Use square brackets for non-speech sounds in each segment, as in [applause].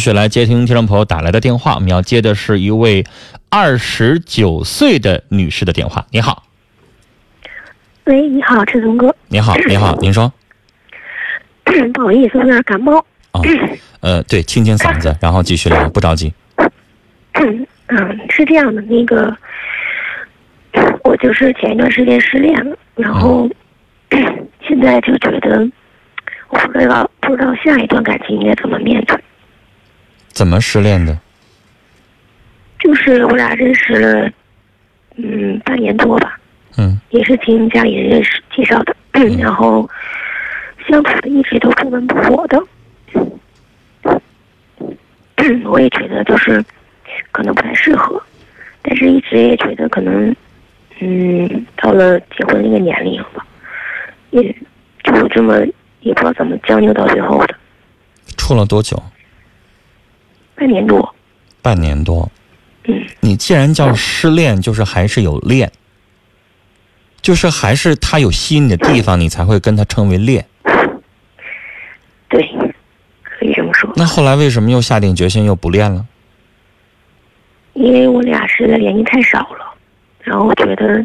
是来接听听众朋友打来的电话，我们要接的是一位二十九岁的女士的电话。你好，喂，你好，陈松哥。你好，[coughs] 你好，您说。[coughs] 不好意思，有点感冒。哦，呃，对，清清嗓子，[coughs] 然后继续聊，不着急。嗯，是这样的，那个，我就是前一段时间失恋了，然后现在就觉得我不知道不知道下一段感情应该怎么面对。怎么失恋的？就是我俩认识了，嗯，半年多吧。嗯。也是听家里人认识介绍的，[clears throat] 然后相处的一直都不温不火的。[clears throat] 我也觉得就是可能不太适合，但是一直也觉得可能，嗯，到了结婚那个年龄吧，也就这么也不知道怎么将就到最后的。处了多久？半年多，半年多，嗯，你既然叫失恋，就是还是有恋，就是还是他有吸引你的地方，你才会跟他称为恋。对，可以这么说。那后来为什么又下定决心又不恋了？因为我俩实在联系太少了，然后我觉得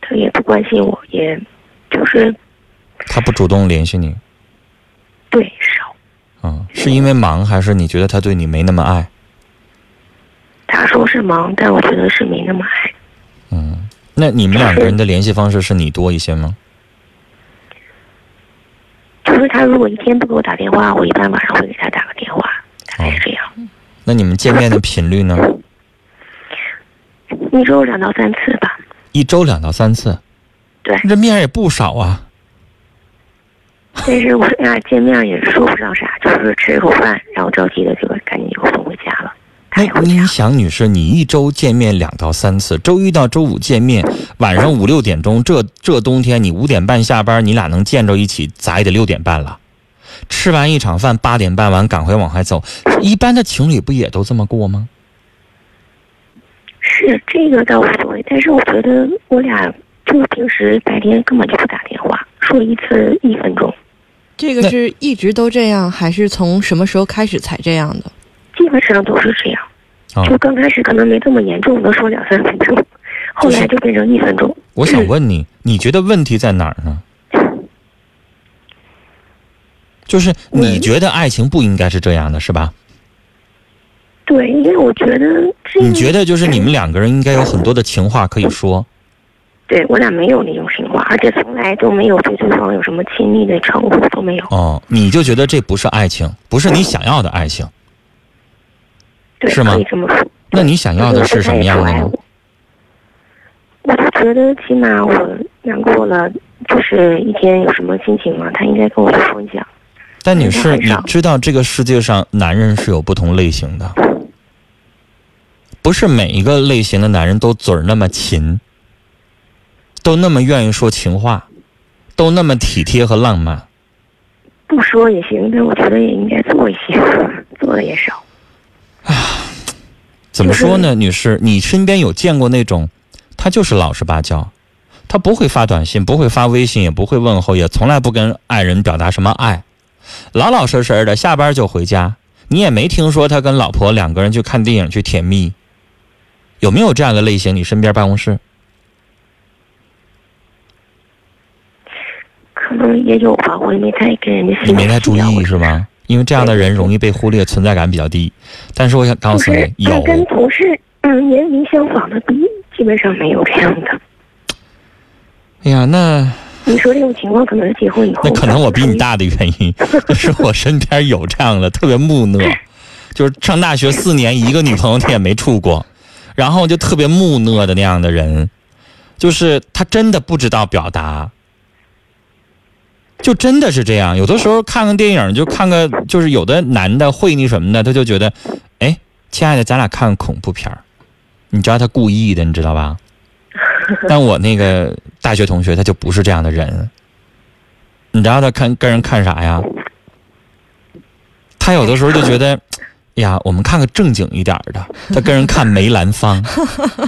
他也不关心我，也就是他不主动联系你。是因为忙，还是你觉得他对你没那么爱？他说是忙，但我觉得是没那么爱。嗯，那你们两个人的联系方式是你多一些吗？就是他如果一天不给我打电话，我一般晚上会给他打个电话，大概是这样。那你们见面的频率呢？[laughs] 一周两到三次吧。一周两到三次。对。这面也不少啊。但是我俩见面也说不上啥，就是吃口饭，然后着急的就赶紧就送回家了。那你想，女士，你一周见面两到三次，周一到周五见面，晚上五六点钟，这这冬天你五点半下班，你俩能见着一起，咋也得六点半了。吃完一场饭，八点半完赶回往外走，一般的情侣不也都这么过吗？是这个倒无所谓，但是我觉得我俩就平时白天根本就不打电话，说一次一分钟。这个是一直都这样，还是从什么时候开始才这样的？基本上都是这样，就刚开始可能没这么严重，能说两三分钟，后来就变成一分钟。我想问你，你觉得问题在哪儿呢？就是你觉得爱情不应该是这样的，是吧？对，因为我觉得你觉得就是你们两个人应该有很多的情话可以说。对我俩没有那种情话，而且从来都没有对对方有什么亲密的称呼都没有。哦，你就觉得这不是爱情，不是你想要的爱情，是吗？可以这么说。那你想要的是什么样的呢？我就觉得起码我难过了，就是一天有什么心情嘛，他应该跟我说一下。但女士，你知道这个世界上男人是有不同类型的，不是每一个类型的男人都嘴儿那么勤。都那么愿意说情话，都那么体贴和浪漫。不说也行，但我觉得也应该做一些，做的也少。啊，怎么说呢，女士？你身边有见过那种，他就是老实巴交，他不会发短信，不会发微信，也不会问候，也从来不跟爱人表达什么爱，老老实实的，下班就回家。你也没听说他跟老婆两个人去看电影去甜蜜，有没有这样的类型？你身边办公室？可能也有吧，我也没太跟人家。你没太注意是吗？因为这样的人容易被忽略，存在感比较低。但是我想告诉你，有跟同事嗯年龄相仿的比，基本上没有这样的。哎呀，那你说这种情况可能是结婚以后。那可能我比你大的原因，[laughs] 就是我身边有这样的特别木讷，就是上大学四年一个女朋友他也没处过，然后就特别木讷的那样的人，就是他真的不知道表达。就真的是这样，有的时候看看电影，就看个，就是有的男的会那什么的，他就觉得，哎，亲爱的，咱俩看个恐怖片儿，你知道他故意的，你知道吧？[laughs] 但我那个大学同学他就不是这样的人，你知道他看跟人看啥呀？他有的时候就觉得，呀，我们看个正经一点的，他跟人看梅兰芳，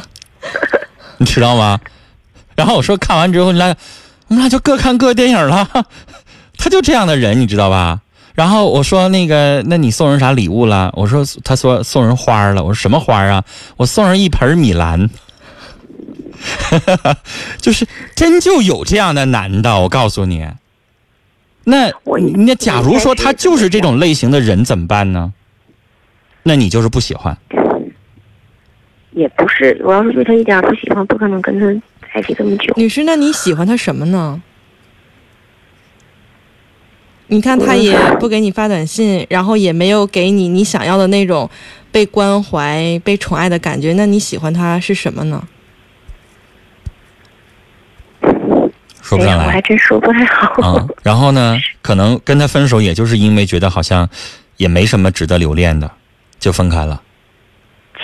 [laughs] 你知道吗？然后我说看完之后，你来。我们俩就各看各电影了，[laughs] 他就这样的人，你知道吧？然后我说那个，那你送人啥礼物了？我说他说送人花了。我说什么花啊？我送人一盆米兰。[laughs] 就是真就有这样的男的，我告诉你。那我那假如说他就是这种类型的人怎么办呢？那你就是不喜欢。也不是，我要是对他一点不喜欢，不可能跟他在一起这么久。女士，那你喜欢他什么呢？你看他也不给你发短信，然后也没有给你你想要的那种被关怀、被宠爱的感觉，那你喜欢他是什么呢？说不上来我还真说不太好。嗯、然后呢，[laughs] 可能跟他分手，也就是因为觉得好像也没什么值得留恋的，就分开了。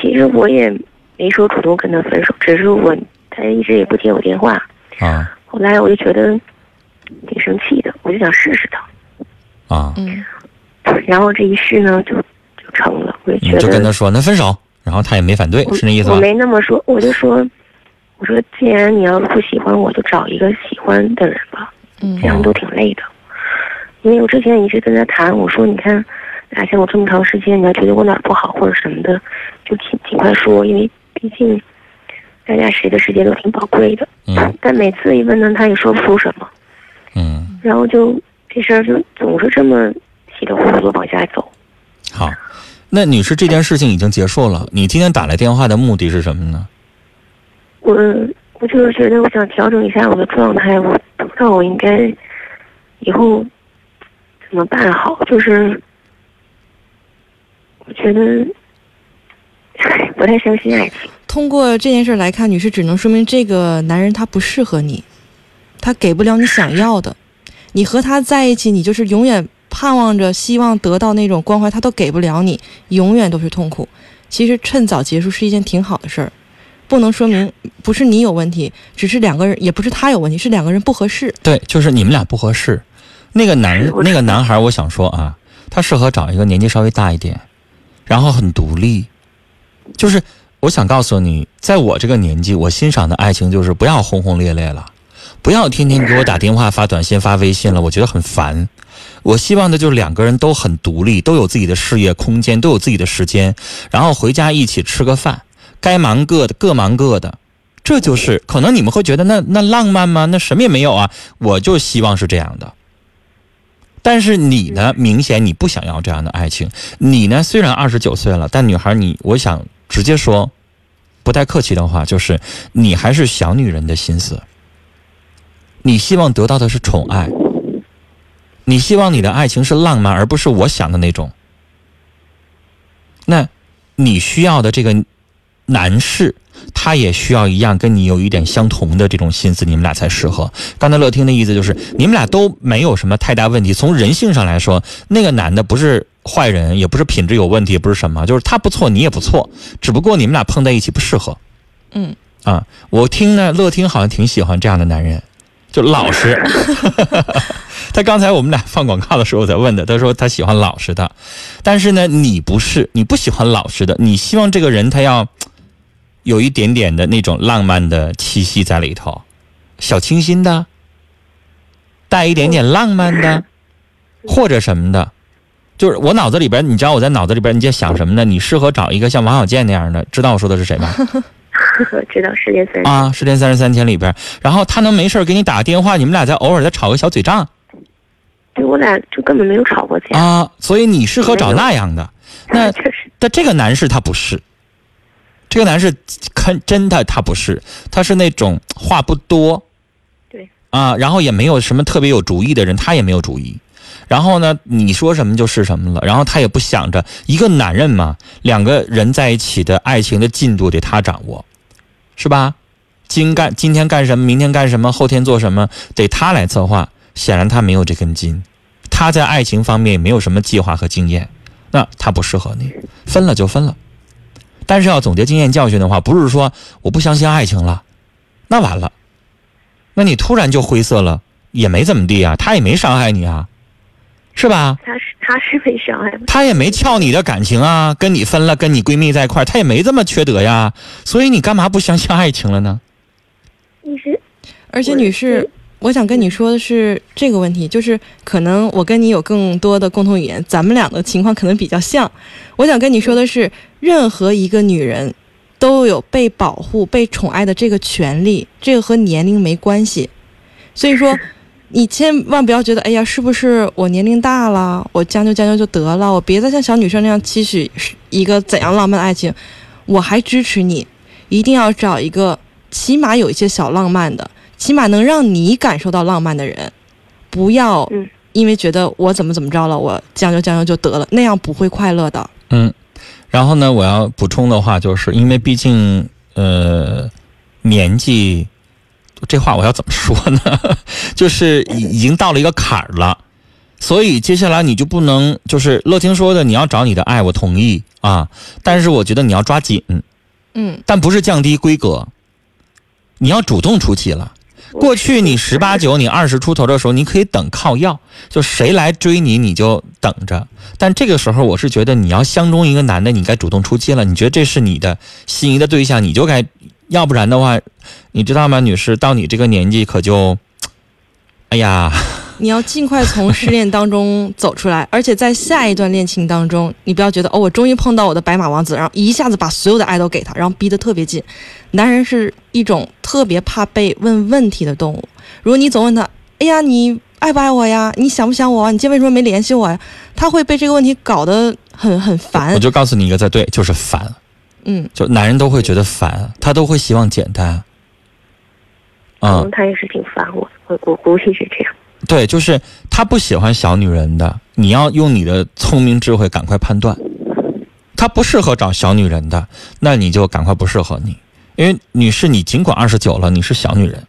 其实我也没说主动跟他分手，只是我他一直也不接我电话。啊后来我就觉得挺生气的，我就想试试他。啊，嗯，然后这一试呢，就就成了。我就觉得就跟他说那分手，然后他也没反对，我是那意思吧我？没那么说，我就说，我说既然你要是不喜欢我，就找一个喜欢的人吧，嗯这样都挺累的。因为我之前一直跟他谈，我说你看，俩相处这么长时间，你要觉得我哪儿不好或者什么的，就尽尽快说，因为毕竟大家谁的时间都挺宝贵的。嗯但每次一问呢，他也说不出什么，嗯，然后就这事儿就总是这么稀里糊涂的往下走。好。那女士，这件事情已经结束了。你今天打来电话的目的是什么呢？我我就是觉得我想调整一下我的状态，我不知道我应该以后怎么办好。就是我觉得唉不太相信爱情。通过这件事来看，女士只能说明这个男人他不适合你，他给不了你想要的。你和他在一起，你就是永远盼望着、希望得到那种关怀，他都给不了你，永远都是痛苦。其实趁早结束是一件挺好的事儿，不能说明不是你有问题，只是两个人，也不是他有问题，是两个人不合适。对，就是你们俩不合适。那个男是我那个男孩，我想说啊，他适合找一个年纪稍微大一点，然后很独立。就是我想告诉你，在我这个年纪，我欣赏的爱情就是不要轰轰烈烈了，不要天天给我打电话、发短信、发微信了，我觉得很烦。我希望的就是两个人都很独立，都有自己的事业空间，都有自己的时间，然后回家一起吃个饭，该忙各的，各忙各的。这就是可能你们会觉得那那浪漫吗？那什么也没有啊。我就希望是这样的。但是你呢，明显你不想要这样的爱情。你呢，虽然二十九岁了，但女孩你，我想直接说，不太客气的话，就是你还是小女人的心思。你希望得到的是宠爱，你希望你的爱情是浪漫，而不是我想的那种。那，你需要的这个男士，他也需要一样跟你有一点相同的这种心思，你们俩才适合。刚才乐听的意思就是，你们俩都没有什么太大问题。从人性上来说，那个男的不是坏人，也不是品质有问题，也不是什么，就是他不错，你也不错，只不过你们俩碰在一起不适合。嗯，啊，我听呢，乐听好像挺喜欢这样的男人，就老实。[laughs] 他刚才我们俩放广告的时候在问的，他说他喜欢老实的，但是呢，你不是，你不喜欢老实的，你希望这个人他要有一点点的那种浪漫的气息在里头，小清新的，带一点点浪漫的，或者什么的。就是我脑子里边，你知道我在脑子里边你在想什么呢？你适合找一个像王小贱那样的，知道我说的是谁吗？[laughs] 知道十点三十，啊，十天三十三天里边，然后他能没事给你打个电话，你们俩再偶尔再吵个小嘴仗对我俩就根本没有吵过架。啊，所以你适合找那样的。那 [laughs] 但这个男士他不是，这个男士看真的他不是，他是那种话不多，对啊，然后也没有什么特别有主意的人，他也没有主意。然后呢，你说什么就是什么了。然后他也不想着一个男人嘛，两个人在一起的爱情的进度得他掌握，是吧？今干今天干什么，明天干什么，后天做什么，得他来策划。显然他没有这根筋，他在爱情方面也没有什么计划和经验，那他不适合你，分了就分了。但是要总结经验教训的话，不是说我不相信爱情了，那完了，那你突然就灰色了，也没怎么地啊，他也没伤害你啊，是吧？他是他是没伤害我。他也没撬你的感情啊，跟你分了，跟你闺蜜在一块儿，他也没这么缺德呀，所以你干嘛不相信爱情了呢？你是而且，女士，我想跟你说的是这个问题，就是可能我跟你有更多的共同语言，咱们俩的情况可能比较像。我想跟你说的是，任何一个女人都有被保护、被宠爱的这个权利，这个和年龄没关系。所以说，[laughs] 你千万不要觉得，哎呀，是不是我年龄大了，我将就将就就得了，我别再像小女生那样期许一个怎样浪漫的爱情。我还支持你，一定要找一个起码有一些小浪漫的。起码能让你感受到浪漫的人，不要嗯因为觉得我怎么怎么着了，我将就将就就得了，那样不会快乐的。嗯，然后呢，我要补充的话，就是因为毕竟呃年纪，这话我要怎么说呢？[laughs] 就是已已经到了一个坎儿了，所以接下来你就不能就是乐听说的，你要找你的爱，我同意啊，但是我觉得你要抓紧，嗯但不是降低规格，你要主动出击了。过去你十八九，你二十出头的时候，你可以等靠要，就谁来追你你就等着。但这个时候，我是觉得你要相中一个男的，你该主动出击了。你觉得这是你的心仪的对象，你就该，要不然的话，你知道吗，女士，到你这个年纪可就，哎呀，你要尽快从失恋当中走出来，而且在下一段恋情当中，你不要觉得哦，我终于碰到我的白马王子，然后一下子把所有的爱都给他，然后逼得特别紧。男人是一种特别怕被问问题的动物，如果你总问他，哎呀，你爱不爱我呀？你想不想我啊？你今天为什么没联系我呀？他会被这个问题搞得很很烦我。就告诉你一个字，对，就是烦。嗯，就男人都会觉得烦，他都会希望简单。嗯嗯，，他也是挺烦我，我我估计是这样。对，就是他不喜欢小女人的，你要用你的聪明智慧赶快判断，他不适合找小女人的，那你就赶快不适合你，因为女士，你尽管二十九了，你是小女人，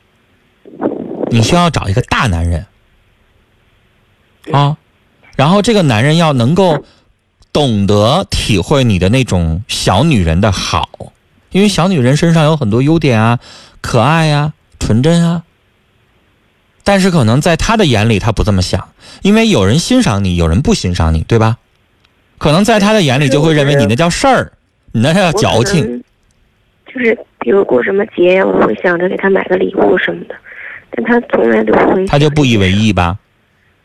你需要找一个大男人啊，然后这个男人要能够懂得体会你的那种小女人的好，因为小女人身上有很多优点啊，可爱呀、纯真啊。但是可能在他的眼里，他不这么想，因为有人欣赏你，有人不欣赏你，对吧？可能在他的眼里就会认为你那叫事儿，你那叫矫情。就是比如过什么节呀，我会想着给他买个礼物什么的，但他从来都不会。他就不以为。意吧？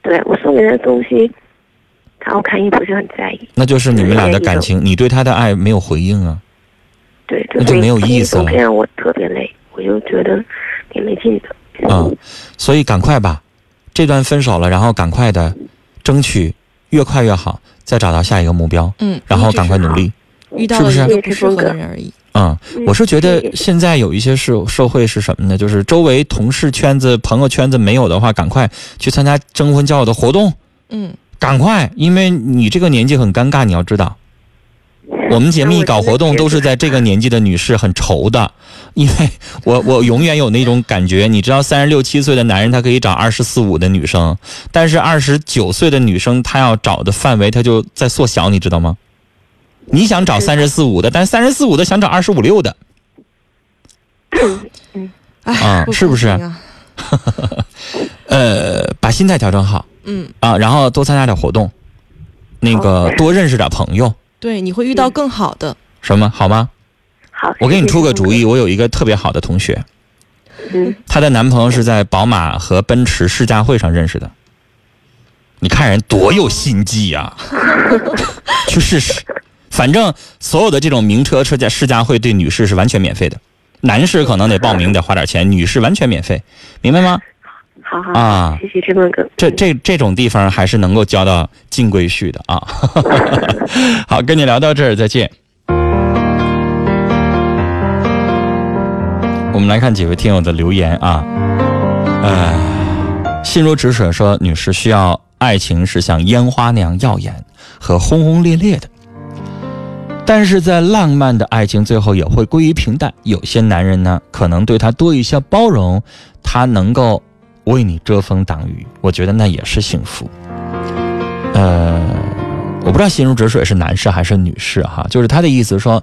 对我送给他的东西，他我看也不是很在意。那就是你们俩的感情，你对他的爱没有回应啊。对，那就没有意思了这样我特别累，我就觉得挺没劲的。嗯，所以赶快吧，这段分手了，然后赶快的，争取越快越好，再找到下一个目标，嗯，然后赶快努力。遇到是不是了一个不适合的人而已。嗯，嗯我是觉得现在有一些社社会是什么呢？就是周围同事圈子、朋友圈子没有的话，赶快去参加征婚交友的活动，嗯，赶快，因为你这个年纪很尴尬，你要知道。[laughs] 我们节目搞活动都是在这个年纪的女士很愁的，因为我我永远有那种感觉，你知道，三十六七岁的男人他可以找二十四五的女生，但是二十九岁的女生她要找的范围她就在缩小，你知道吗？你想找三十四五的，但三十四五的想找二十五六的，哎，啊是不是？[laughs] 呃，把心态调整好。嗯，啊，然后多参加点活动，那个多认识点朋友，对，你会遇到更好的。什么？好吗？好，我给你出个主意，我有一个特别好的同学，嗯，她的男朋友是在宝马和奔驰试驾会上认识的。你看人多有心计呀、[laughs] 去试试。反正所有的这种名车车价试驾会对女士是完全免费的，男士可能得报名得花点钱，女士完全免费，明白吗？好好啊谢谢这么个。这这这种地方还是能够交到金龟婿的啊。[laughs] 好，跟你聊到这儿，再见。我们来看几位听友的留言啊，呃，心如止水说，女士需要爱情是像烟花那样耀眼和轰轰烈烈的，但是在浪漫的爱情最后也会归于平淡。有些男人呢，可能对他多一些包容，他能够为你遮风挡雨，我觉得那也是幸福。呃，我不知道心如止水是男士还是女士哈，就是他的意思说，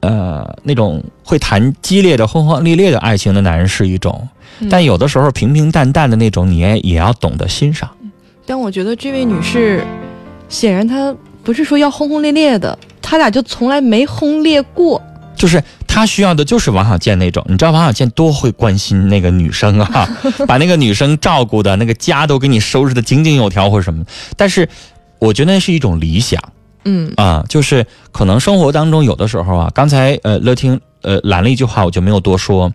呃，那种会谈激烈的轰轰烈烈的爱情的男人是一种，嗯但有的时候平平淡淡的那种，你也也要懂得欣赏。但我觉得这位女士，显然她不是说要轰轰烈烈的，他俩就从来没轰烈过。就是他他需要的就是王小贱那种。你知道王小贱多会关心那个女生啊，[laughs] 把那个女生照顾的那个家都给你收拾的井井有条或者什么。但是，我觉得那是一种理想嗯啊，就是可能生活当中有的时候啊，刚才呃乐听呃拦了一句话，我就没有多说。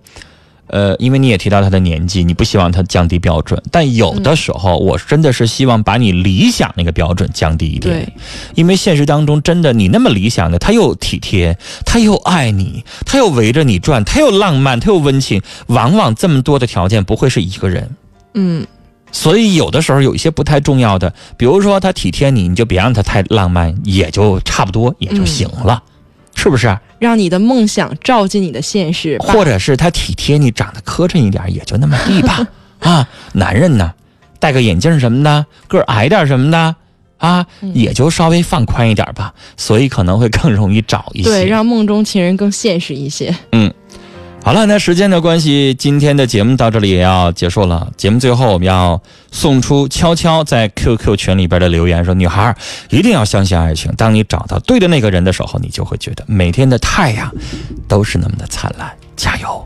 呃，因为你也提到他的年纪，你不希望他降低标准，但有的时候，我真的是希望把你理想那个标准降低一点。对，因为现实当中真的你那么理想的，他又体贴，他又爱你，他又围着你转，他又浪漫，他又温情，往往这么多的条件不会是一个人。嗯所以有的时候有一些不太重要的，比如说他体贴你，你就别让他太浪漫，也就差不多也就行了，是不是？让你的梦想照进你的现实，或者是他体贴你，长得磕碜一点，也就那么地吧。[laughs] 啊，男人呢，戴个眼镜什么的，个儿矮点什么的，啊，嗯也就稍微放宽一点吧，所以可能会更容易找一些。对，让梦中情人更现实一些。好了，那时间的关系，今天的节目到这里也要结束了。节目最后，我们要送出悄悄在 QQ 群里边的留言，说：“女孩一定要相信爱情，当你找到对的那个人的时候，你就会觉得每天的太阳都是那么的灿烂。”加油！